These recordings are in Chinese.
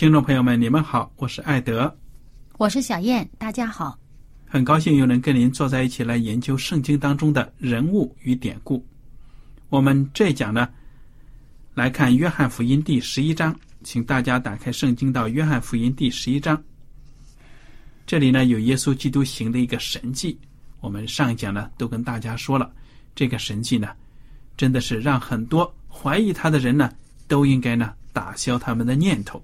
听众朋友们，你们好，我是艾德，我是小燕，大家好，很高兴又能跟您坐在一起来研究圣经当中的人物与典故。我们这一讲呢，来看约翰福音第十一章，请大家打开圣经到约翰福音第十一章。这里呢有耶稣基督行的一个神迹，我们上一讲呢都跟大家说了，这个神迹呢，真的是让很多怀疑他的人呢，都应该呢打消他们的念头。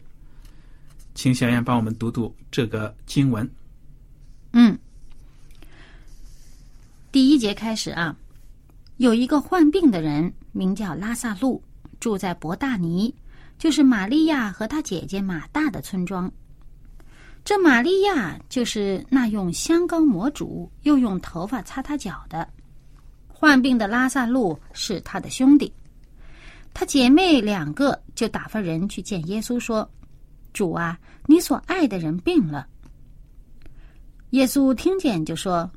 请小燕帮我们读读这个经文。嗯，第一节开始啊，有一个患病的人，名叫拉萨路，住在伯大尼，就是玛利亚和他姐姐马大的村庄。这玛利亚就是那用香膏抹主，又用头发擦他脚的。患病的拉萨路是他的兄弟，他姐妹两个就打发人去见耶稣说。主啊，你所爱的人病了。耶稣听见就说：“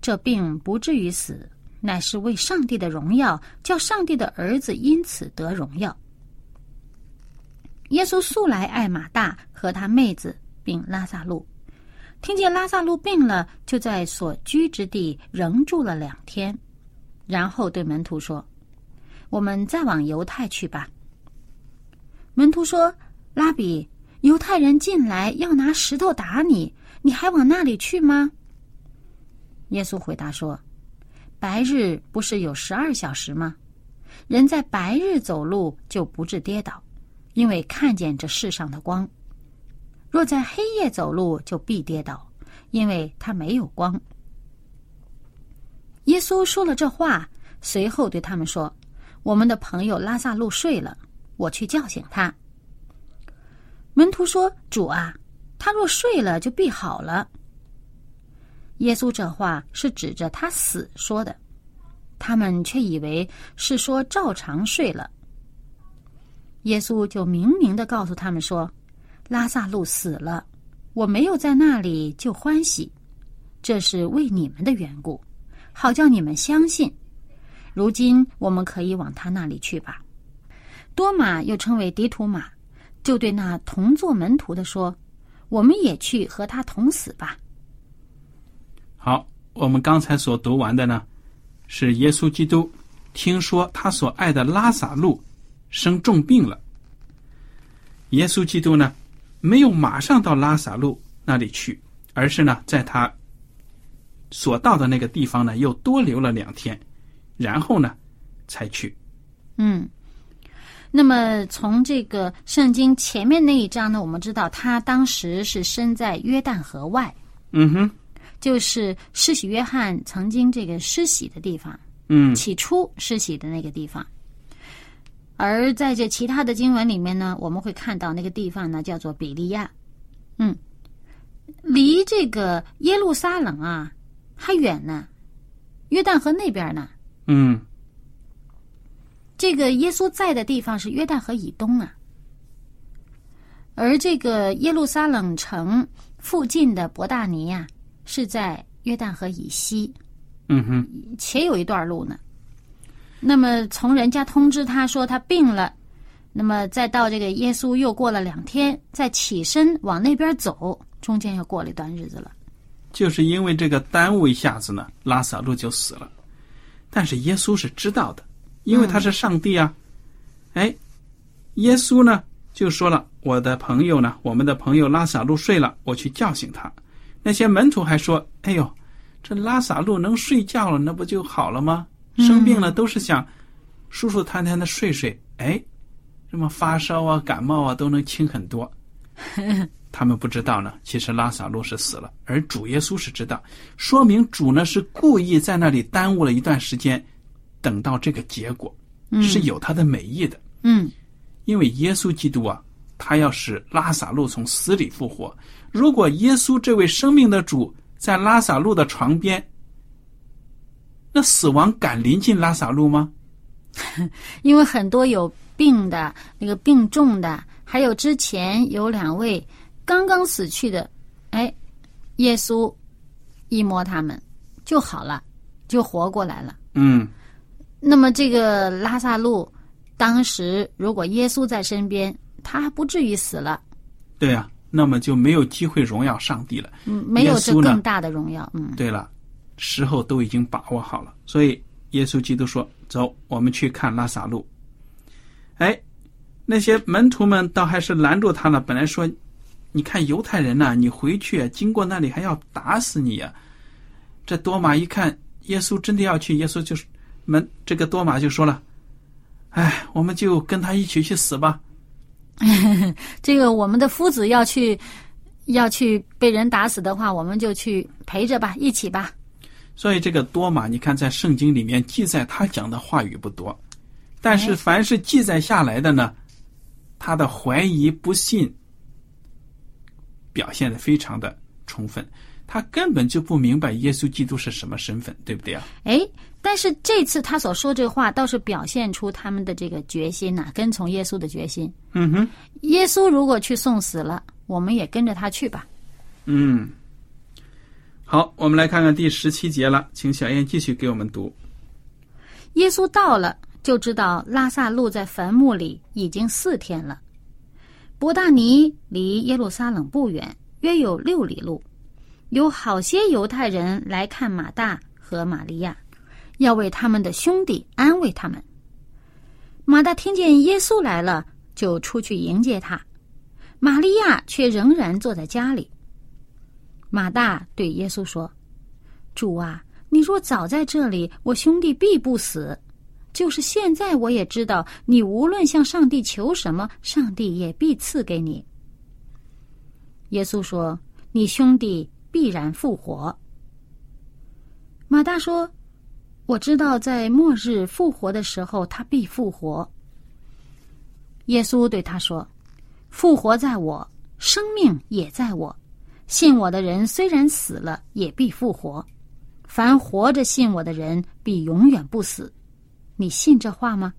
这病不至于死，乃是为上帝的荣耀，叫上帝的儿子因此得荣耀。”耶稣素来爱马大和他妹子，并拉萨路。听见拉萨路病了，就在所居之地仍住了两天，然后对门徒说：“我们再往犹太去吧。”门徒说：“拉比。”犹太人进来要拿石头打你，你还往那里去吗？耶稣回答说：“白日不是有十二小时吗？人在白日走路就不致跌倒，因为看见这世上的光；若在黑夜走路，就必跌倒，因为他没有光。”耶稣说了这话，随后对他们说：“我们的朋友拉萨路睡了，我去叫醒他。”门徒说：“主啊，他若睡了，就必好了。”耶稣这话是指着他死说的，他们却以为是说照常睡了。耶稣就明明的告诉他们说：“拉萨路死了，我没有在那里就欢喜，这是为你们的缘故，好叫你们相信。如今我们可以往他那里去吧。”多马又称为迪图马。就对那同做门徒的说：“我们也去和他同死吧。”好，我们刚才所读完的呢，是耶稣基督听说他所爱的拉萨路生重病了。耶稣基督呢，没有马上到拉萨路那里去，而是呢，在他所到的那个地方呢，又多留了两天，然后呢，才去。嗯，那么从这个圣经前面那一章呢，我们知道他当时是身在约旦河外，嗯哼，就是施洗约翰曾经这个施洗的地方，嗯。起初施洗的那个地方。而在这其他的经文里面呢，我们会看到那个地方呢叫做比利亚，嗯，离这个耶路撒冷啊还远呢，约旦河那边呢。嗯这个耶稣在的地方是约旦河以东啊，而这个耶路撒冷城附近的伯大尼呀、是在约旦河以西，嗯哼，且有一段路呢。那么从人家通知他说他病了，那么再到这个耶稣又过了两天，再起身往那边走，中间又过了一段日子了。就是因为这个耽误一下子呢，拉萨路就死了。但是耶稣是知道的，因为他是上帝啊。哎，耶稣呢就说了：“我的朋友呢，我们的朋友拉萨路睡了，我去叫醒他。”那些门徒还说：“哎呦，这拉萨路能睡觉了，那不就好了吗？生病了都是想舒舒坦坦的睡睡，哎，什么发烧啊、感冒啊都能轻很多。”他们不知道呢，其实拉萨路是死了，而主耶稣是知道，说明主呢是故意在那里耽误了一段时间，等到这个结果，是有他的美意的。嗯因为耶稣基督啊，他要使拉萨路从死里复活。如果耶稣这位生命的主在拉萨路的床边，那死亡敢临近拉萨路吗？因为很多有病的、那个病重的，还有之前有两位刚刚死去的，哎，耶稣一摸他们就好了，就活过来了。嗯，那么这个拉萨路，当时如果耶稣在身边，他还不至于死了，对呀、那么就没有机会荣耀上帝了。嗯，没有这更大的荣耀，嗯对了，时候都已经把握好了，所以耶稣基督说：“走，我们去看拉萨路。”哎，那些门徒们倒还是拦住他了。本来说：“你看犹太人呐、你回去啊经过那里还要打死你呀、这多马一看耶稣真的要去，耶稣就是门这个多玛就说了：“哎，我们就跟他一起去死吧。这个我们的夫子要去要去被人打死的话，我们就去陪着吧，一起吧。”所以这个多玛，你看在圣经里面记载他讲的话语不多，但是凡是记载下来的呢，他的怀疑不信表现的非常的充分，他根本就不明白耶稣基督是什么身份，对不对啊？哎，但是这次他所说这话倒是表现出他们的这个决心呐、跟从耶稣的决心。嗯哼，耶稣如果去送死了，我们也跟着他去吧。嗯。好，我们来看看第十七节了，请小燕继续给我们读。耶稣到了，就知道拉萨路在坟墓里已经四天了。伯大尼离耶路撒冷不远，约有六里路。有好些犹太人来看马大和玛利亚，要为他们的兄弟安慰他们。马大听见耶稣来了，就出去迎接他；玛利亚却仍然坐在家里。马大对耶稣说：“主啊，你若早在这里，我兄弟必不死。就是现在，我也知道，你无论向上帝求什么，上帝也必赐给你。”耶稣说：“你兄弟必然复活。”马大说：“我知道，在末日复活的时候，他必复活。”耶稣对他说：“复活在我，生命也在我。信我的人虽然死了，也必复活。凡活着信我的人，必永远不死。你信这话吗？”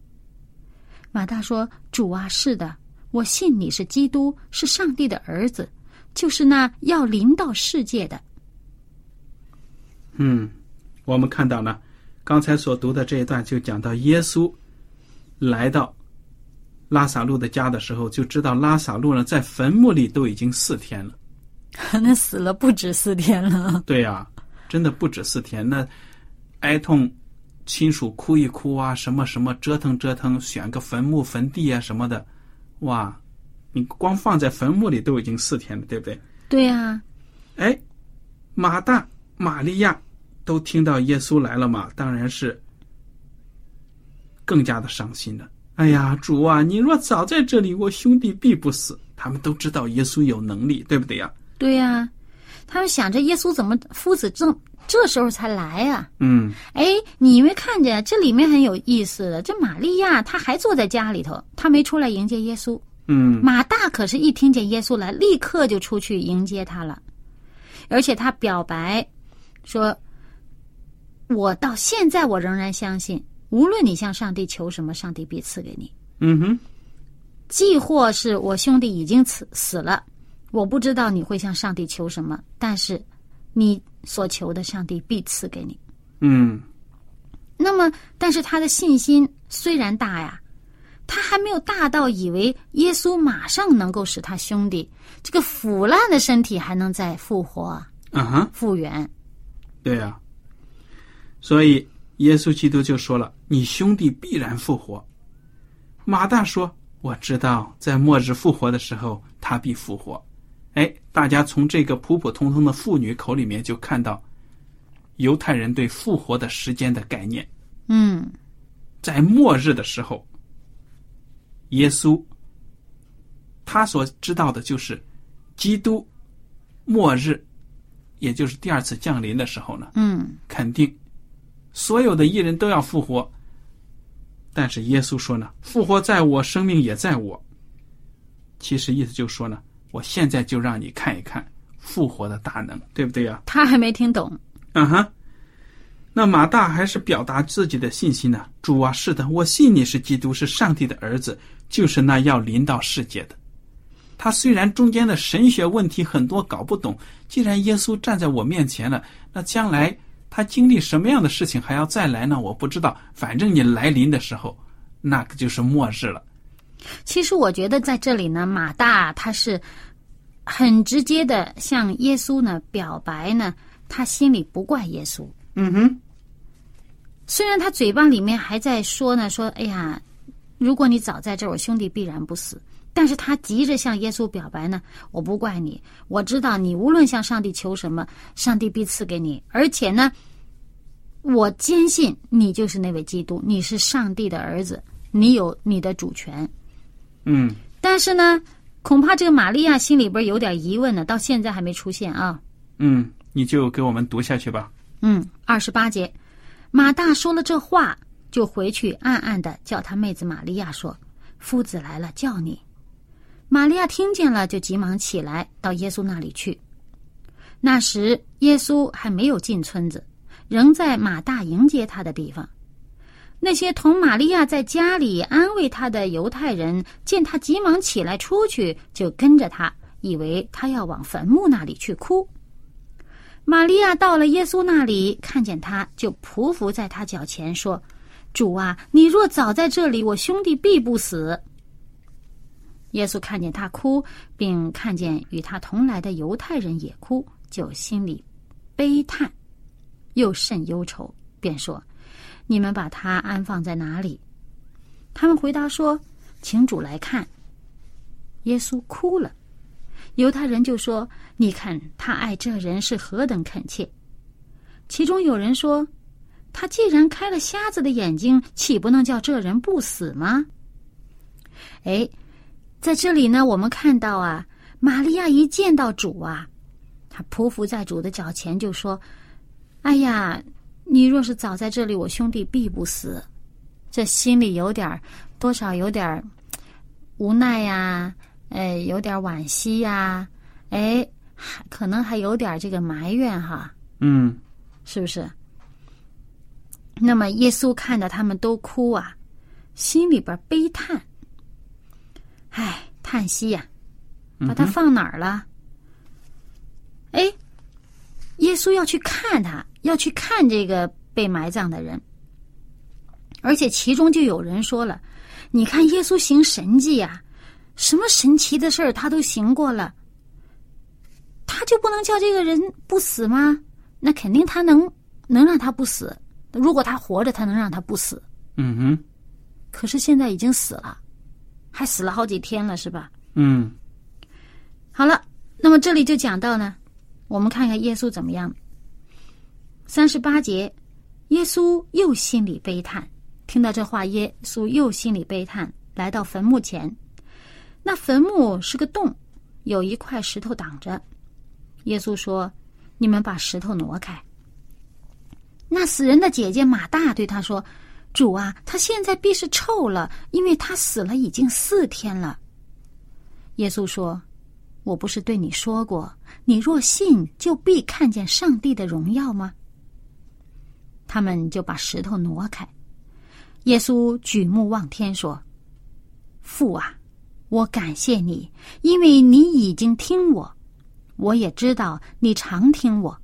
马大说：“主啊，是的，我信你是基督，是上帝的儿子，就是那要临到世界的。”嗯，我们看到呢，刚才所读的这一段就讲到耶稣来到拉萨路的家的时候，就知道拉萨路呢在坟墓里都已经四天了。那死了不止四天了。对呀、真的不止四天，那哀痛亲属哭一哭啊，什么什么折腾折腾，选个坟墓坟地啊什么的，哇，你光放在坟墓里都已经四天了，对不对？对呀、哎，马大、玛利亚都听到耶稣来了嘛，当然是更加的伤心了。哎呀，主啊，你若早在这里，我兄弟必不死。他们都知道耶稣有能力，对不对呀？对呀，他们想着耶稣怎么夫子正这时候才来呀？嗯，哎，你没看见这里面很有意思的？这玛利亚她还坐在家里头，她没出来迎接耶稣。嗯，马大可是一听见耶稣来，立刻就出去迎接他了，而且他表白说：“我到现在我仍然相信，无论你向上帝求什么，上帝必赐给你。嗯哼，既或是我兄弟已经死死了，我不知道你会向上帝求什么，但是你所求的，上帝必赐给你。嗯那么，但是他的信心虽然大呀。”他还没有大到以为耶稣马上能够使他兄弟这个腐烂的身体还能再复活、啊哼，复原。对呀、所以耶稣基督就说了：“你兄弟必然复活。”马大说：“我知道，在末日复活的时候，他必复活。”哎，大家从这个普普通通的妇女口里面就看到犹太人对复活的时间的概念。嗯，在末日的时候，耶稣他所知道的就是基督末日，也就是第二次降临的时候呢，嗯，肯定所有的艺人都要复活。但是耶稣说呢，复活在我，生命也在我。其实意思就是说呢，我现在就让你看一看复活的大能，对不对呀、他还没听懂。嗯哼，那马大还是表达自己的信心呢。主啊，是的，我信你是基督，是上帝的儿子，就是那要临到世界的。他虽然中间的神学问题很多搞不懂，既然耶稣站在我面前了，那将来他经历什么样的事情还要再来呢？我不知道。反正你来临的时候，那个就是末日了。其实我觉得在这里呢，马大他是很直接的向耶稣呢表白呢，他心里不怪耶稣。嗯哼，虽然他嘴巴里面还在说呢，说哎呀，如果你早在这儿，我兄弟必然不死。但是他急着向耶稣表白呢，我不怪你，我知道你无论向上帝求什么，上帝必赐给你，而且呢，我坚信你就是那位基督，你是上帝的儿子，你有你的主权。嗯但是呢，恐怕这个玛利亚心里边有点疑问呢，到现在还没出现啊。嗯，你就给我们读下去吧。嗯，二十八节，马大说了这话，就回去暗暗的叫他妹子玛利亚说：“夫子来了，叫你。”玛利亚听见了，就急忙起来到耶稣那里去。那时耶稣还没有进村子，仍在马大迎接他的地方。那些同玛利亚在家里安慰他的犹太人，见他急忙起来出去，就跟着他，以为他要往坟墓那里去哭。玛利亚到了耶稣那里，看见他，就匍匐在他脚前说：“主啊，你若早在这里，我兄弟必不死。”耶稣看见他哭，并看见与他同来的犹太人也哭，就心里悲叹，又甚忧愁，便说：“你们把他安放在哪里？”他们回答说：“请主来看。”耶稣哭了。犹太人就说：“你看他爱这人是何等恳切。”其中有人说：“他既然开了瞎子的眼睛，岂不能叫这人不死吗？”哎，在这里呢，我们看到啊，玛利亚一见到主啊，她匍匐在主的脚前，就说：“哎呀，你若是早在这里，我兄弟必不死。”这心里有点儿多少有点儿无奈呀、哎，有点惋惜呀、哎，还可能还有点这个埋怨哈，嗯是不是？那么耶稣看到他们都哭啊，心里边悲叹，唉，叹息呀、把他放哪儿了？哎，耶稣要去看他，要去看这个被埋葬的人，而且其中就有人说了：“你看耶稣行神迹呀、什么神奇的事儿他都行过了，他就不能叫这个人不死吗？那肯定他能能让他不死。如果他活着，他能让他不死。嗯哼可是现在已经死了，还死了好几天了，是吧？嗯好了，那么这里就讲到呢，我们看看耶稣怎么样。三十八节，耶稣又心里悲叹，听到这话，耶稣又心里悲叹，来到坟墓前。那坟墓是个洞，有一块石头挡着。耶稣说：“你们把石头挪开。”那死人的姐姐马大对他说：“主啊，他现在必是臭了，因为他死了已经四天了。”耶稣说：“我不是对你说过，你若信，就必看见上帝的荣耀吗？”他们就把石头挪开。耶稣举目望天说：“父啊，我感谢你，因为你已经听我，我也知道你常听我。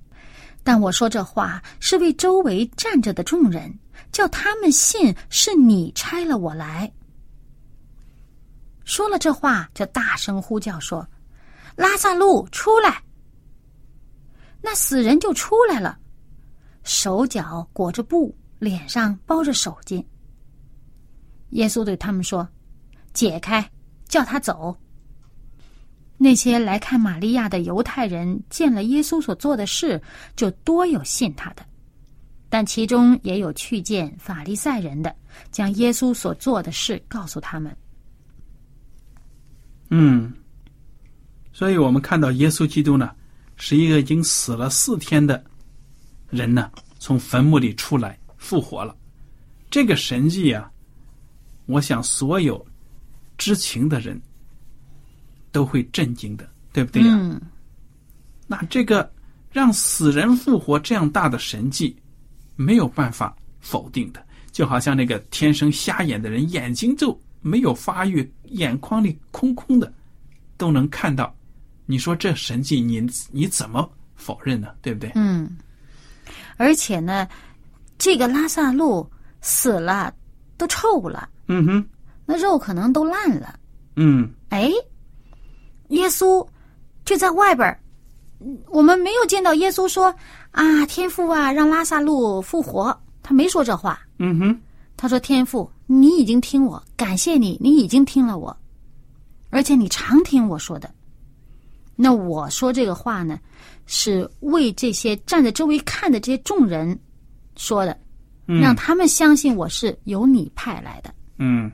但我说这话是为周围站着的众人，叫他们信是你差了我来。”说了这话，就大声呼叫说：“拉萨路出来！”那死人就出来了，手脚裹着布，脸上包着手巾。耶稣对他们说：“解开，叫他走。”那些来看玛利亚的犹太人见了耶稣所做的事，就多有信他的，但其中也有去见法利赛人的，将耶稣所做的事告诉他们。嗯，所以我们看到耶稣基督呢，是一个已经死了四天的人呢，从坟墓里出来复活了。这个神迹啊，我想所有知情的人都会震惊的，对不对呀？嗯，那这个让死人复活这样大的神迹，没有办法否定的。就好像那个天生瞎眼的人，眼睛就没有发育，眼眶里空空的，都能看到。你说这神迹，你你怎么否认呢？对不对？嗯，而且呢，这个拉萨路死了都臭了，嗯哼，那肉可能都烂了。嗯哎，耶稣就在外边我们没有见到耶稣说啊，天父啊，让拉萨路复活，他没说这话。嗯哼，他说：“天父，你已经听我，感谢你，你已经听了我，而且你常听我说的。那我说这个话呢，是为这些站在周围看的这些众人说的，嗯。让他们相信我是由你派来的。嗯。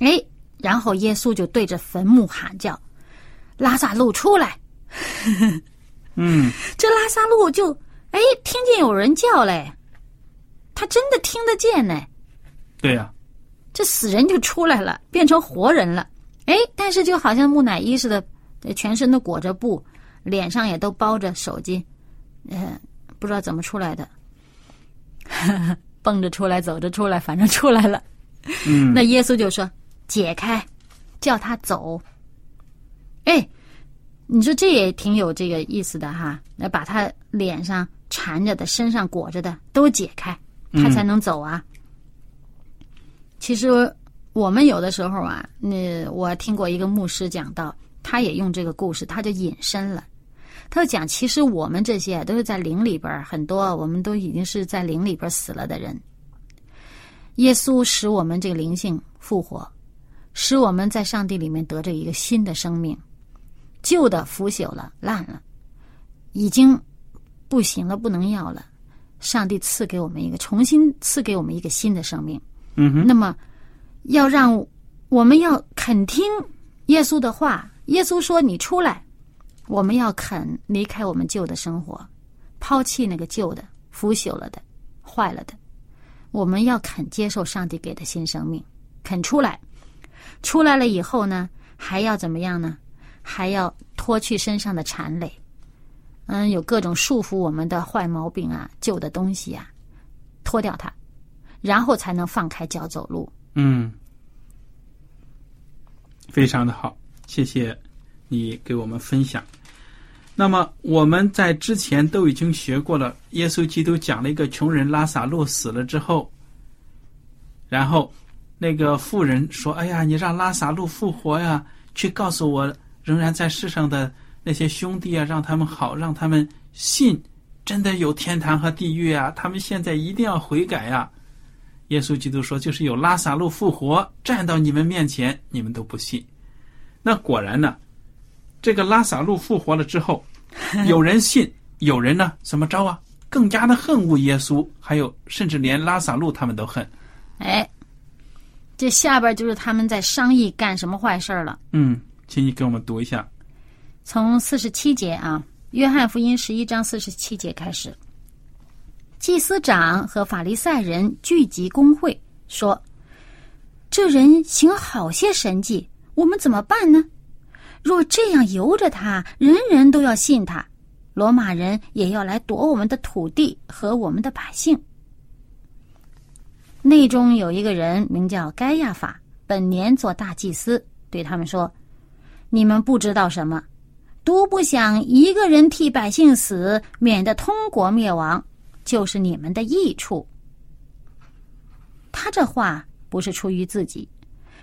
哎，然后耶稣就对着坟墓喊叫：‘拉萨路出来！’嗯 这拉萨路就哎听见有人叫嘞，他真的听得见呢。对呀、这死人就出来了，变成活人了。哎，但是就好像木乃伊似的，呃全身都裹着布，脸上也都包着手巾，呃，不知道怎么出来的，蹦着出来，走着出来，反正出来了。嗯那耶稣就说：“解开，叫他走。”哎，你说这也挺有这个意思的哈。那把他脸上缠着的、身上裹着的都解开，他才能走啊。其实我们有的时候啊，那我听过一个牧师讲到，他也用这个故事，他就引申了。他就讲，其实我们这些都是在灵里边儿，很多我们都已经是在灵里边死了的人。耶稣使我们这个灵性复活，使我们在上帝里面得着一个新的生命，旧的腐朽了、烂了，已经不行了，不能要了。上帝赐给我们一个重新赐给我们一个新的生命。嗯哼，那么，要让我们要肯听耶稣的话。耶稣说：“你出来。”我们要肯离开我们旧的生活，抛弃那个旧的、腐朽了的、坏了的。我们要肯接受上帝给的新生命，肯出来。出来了以后呢，还要怎么样呢？还要脱去身上的缠累，嗯，有各种束缚我们的坏毛病啊、旧的东西啊，脱掉它，然后才能放开脚走路。嗯，非常的好，谢谢你给我们分享。那么我们在之前都已经学过了，耶稣基督讲了一个穷人拉萨路死了之后，然后那个妇人说：“哎呀，你让拉萨路复活呀，去告诉我仍然在世上的那些兄弟啊，让他们好，让他们信真的有天堂和地狱啊，他们现在一定要悔改呀、耶稣基督说：“就是有拉萨路复活站到你们面前，你们都不信。”那果然呢，这个拉萨路复活了之后，有人信，有人呢怎么着啊？更加的恨恶耶稣，还有甚至连拉萨路他们都恨。哎，这下边就是他们在商议干什么坏事儿了。嗯，请你给我们读一下。从四十七节啊，《约翰福音》十一章四十七节开始，祭司长和法利赛人聚集公会，说：“这人行好些神迹，我们怎么办呢？若这样由着他，人人都要信他，罗马人也要来夺我们的土地和我们的百姓。”内中有一个人名叫该亚法，本年做大祭司，对他们说：“你们不知道什么。”独不想一个人替百姓死，免得通国灭亡，就是你们的益处。他这话不是出于自己，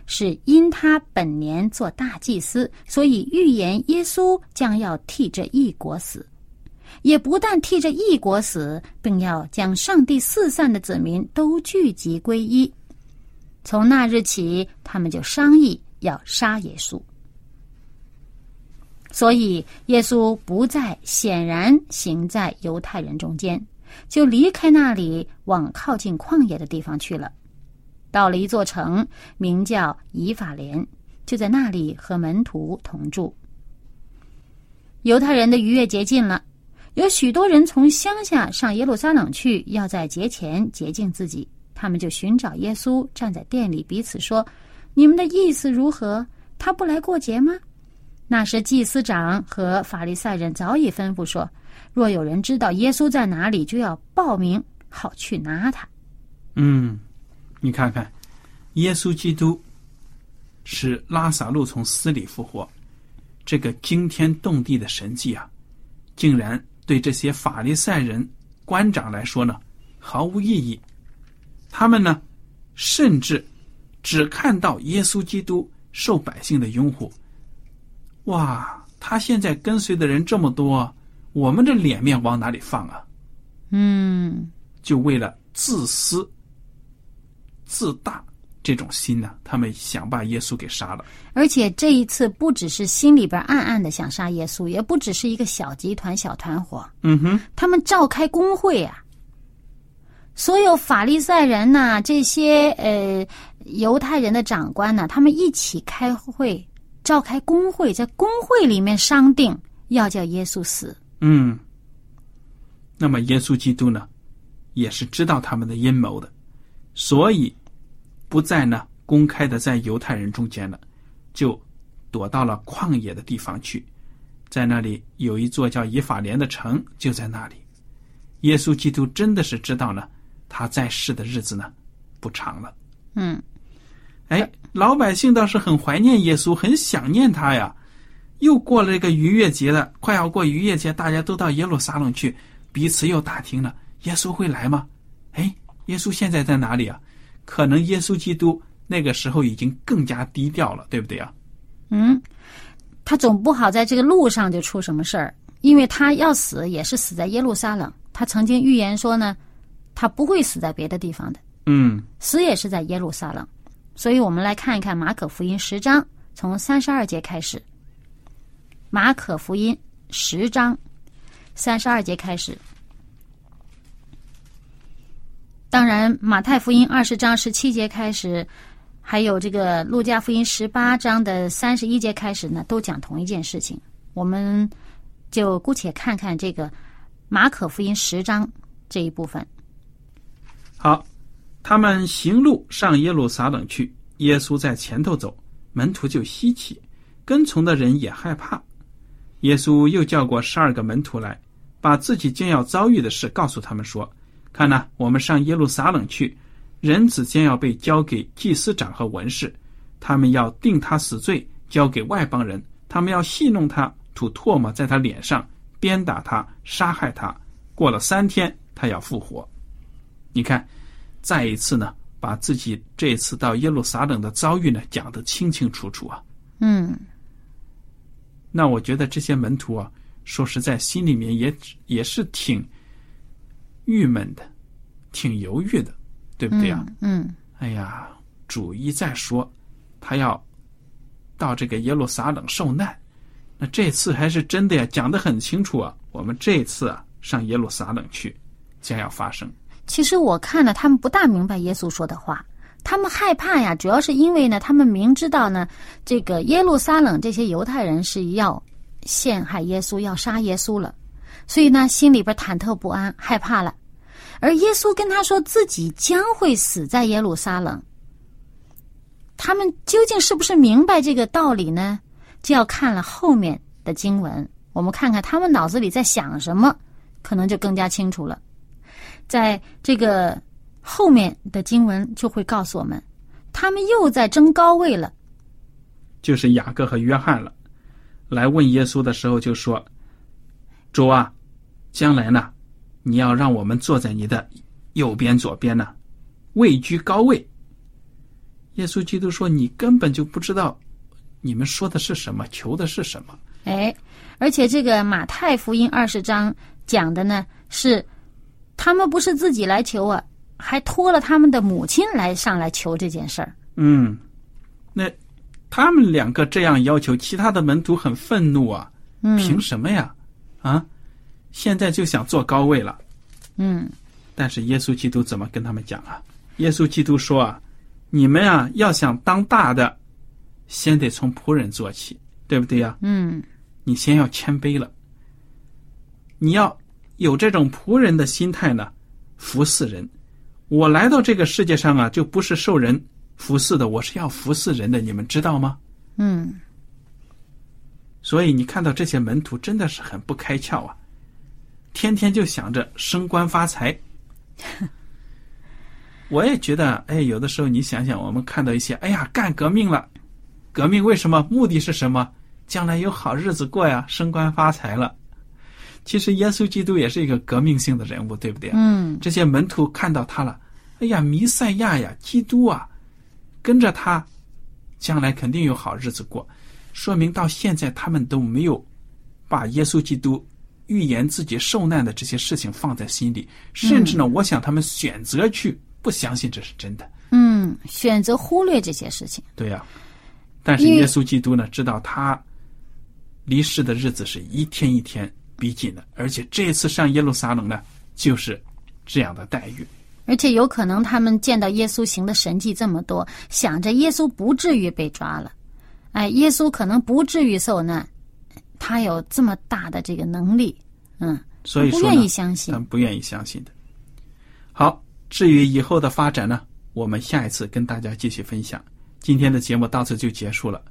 是因他本年做大祭司，所以预言耶稣将要替这一国死，也不但替这一国死，并要将上帝四散的子民都聚集归一。从那日起，他们就商议要杀耶稣。所以，耶稣不再显然行在犹太人中间，就离开那里，往靠近旷野的地方去了。到了一座城，名叫以法莲，就在那里和门徒同住。犹太人的逾越节近了，有许多人从乡下上耶路撒冷去，要在节前洁净自己。他们就寻找耶稣，站在店里，彼此说：“你们的意思如何？他不来过节吗？”那时，祭司长和法利赛人早已吩咐说：“若有人知道耶稣在哪里，就要报名，好去拿他。”嗯，你看看，耶稣基督使拉萨路从死里复活，这个惊天动地的神迹啊，竟然对这些法利赛人官长来说呢，毫无意义。他们呢，甚至只看到耶稣基督受百姓的拥护。哇，他现在跟随的人这么多，我们这脸面往哪里放啊？嗯，就为了自私、自大这种心呢，他们想把耶稣给杀了。而且这一次不只是心里边暗暗的想杀耶稣，也不只是一个小集团、小团伙。嗯哼，他们召开工会啊，所有法利赛人呐，这些呃犹太人的长官呢，他们一起开会。召开工会，在工会里面商定要叫耶稣死。嗯，那么耶稣基督呢，也是知道他们的阴谋的，所以不再呢公开的在犹太人中间了，就躲到了旷野的地方去，在那里有一座叫以法莲的城，就在那里。耶稣基督真的是知道呢，他在世的日子呢不长了。嗯。哎，老百姓倒是很怀念耶稣，很想念他呀。又过了这个逾越节了，快要过逾越节，大家都到耶路撒冷去，彼此又打听了：耶稣会来吗？哎，耶稣现在在哪里啊？可能耶稣基督那个时候已经更加低调了，对不对啊？嗯，他总不好在这个路上就出什么事儿，因为他要死也是死在耶路撒冷。他曾经预言说呢，他不会死在别的地方的。嗯，死也是在耶路撒冷。所以我们来看一看马可福音十章，从三十二节开始。马可福音十章三十二节开始。当然，马太福音二十章十七节开始，还有这个路加福音十八章的三十一节开始呢，都讲同一件事情。我们就姑且看看这个马可福音十章这一部分。好。他们行路上耶路撒冷去，耶稣在前头走，门徒就稀奇，跟从的人也害怕。耶稣又叫过十二个门徒来，把自己将要遭遇的事告诉他们说：“看呐，我们上耶路撒冷去，人子将要被交给祭司长和文士，他们要定他死罪，交给外邦人，他们要戏弄他，吐唾沫在他脸上，鞭打他，杀害他。过了三天，他要复活。”你看。再一次呢，把自己这次到耶路撒冷的遭遇呢讲得清清楚楚啊。嗯，那我觉得这些门徒啊，说实在，心里面也也是挺郁闷的，挺犹豫的，对不对啊？嗯。哎呀，主一再说他要到这个耶路撒冷受难，那这次还是真的呀，讲得很清楚啊。我们这次啊上耶路撒冷去，将要发生。其实我看了，他们不大明白耶稣说的话，他们害怕呀，主要是因为呢，他们明知道呢，这个耶路撒冷这些犹太人是要陷害耶稣，要杀耶稣了，所以呢，心里边忐忑不安，害怕了。而耶稣跟他说自己将会死在耶路撒冷，他们究竟是不是明白这个道理呢？就要看了后面的经文，我们看看他们脑子里在想什么，可能就更加清楚了。在这个后面的经文就会告诉我们，他们又在争高位了。就是雅各和约翰了，来问耶稣的时候就说：“主啊，将来呢，你要让我们坐在你的右边、左边呢，位居高位。”耶稣基督说：“你根本就不知道，你们说的是什么，求的是什么。”哎，而且这个马太福音二十章讲的呢是，他们不是自己来求啊，还托了他们的母亲来上来求这件事儿。嗯，那他们两个这样要求，其他的门徒很愤怒啊！嗯凭什么呀？啊，现在就想坐高位了。嗯但是耶稣基督怎么跟他们讲啊？耶稣基督说啊，你们啊要想当大的，先得从仆人做起，对不对呀、嗯你先要谦卑了，你要有这种仆人的心态呢，服侍人。我来到这个世界上啊，就不是受人服侍的，我是要服侍人的，你们知道吗？嗯所以你看到这些门徒真的是很不开窍啊，天天就想着升官发财。我也觉得，哎，有的时候你想想，我们看到一些，哎呀，干革命了，革命为什么？目的是什么？将来有好日子过呀，升官发财了。其实耶稣基督也是一个革命性的人物，对不对？嗯这些门徒看到他了，哎呀，弥赛亚呀，基督啊，跟着他，将来肯定有好日子过。说明到现在他们都没有把耶稣基督预言自己受难的这些事情放在心里，甚至呢，我想他们选择去不相信这是真的。嗯，选择忽略这些事情。对呀、但是耶稣基督呢，知道他离世的日子是一天一天逼近的，而且这次上耶路撒冷呢，就是这样的待遇。而且有可能他们见到耶稣行的神迹这么多，想着耶稣不至于被抓了，哎，耶稣可能不至于受难，他有这么大的这个能力，嗯，所以说不愿意相信他。们不愿意相信的。好，至于以后的发展呢，我们下一次跟大家继续分享。今天的节目到此就结束了。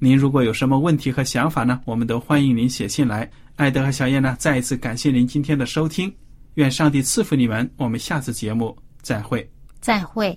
您如果有什么问题和想法呢，我们都欢迎您写信来。艾德和小燕呢，再一次感谢您今天的收听，愿上帝赐福你们。我们下次节目再会。再会。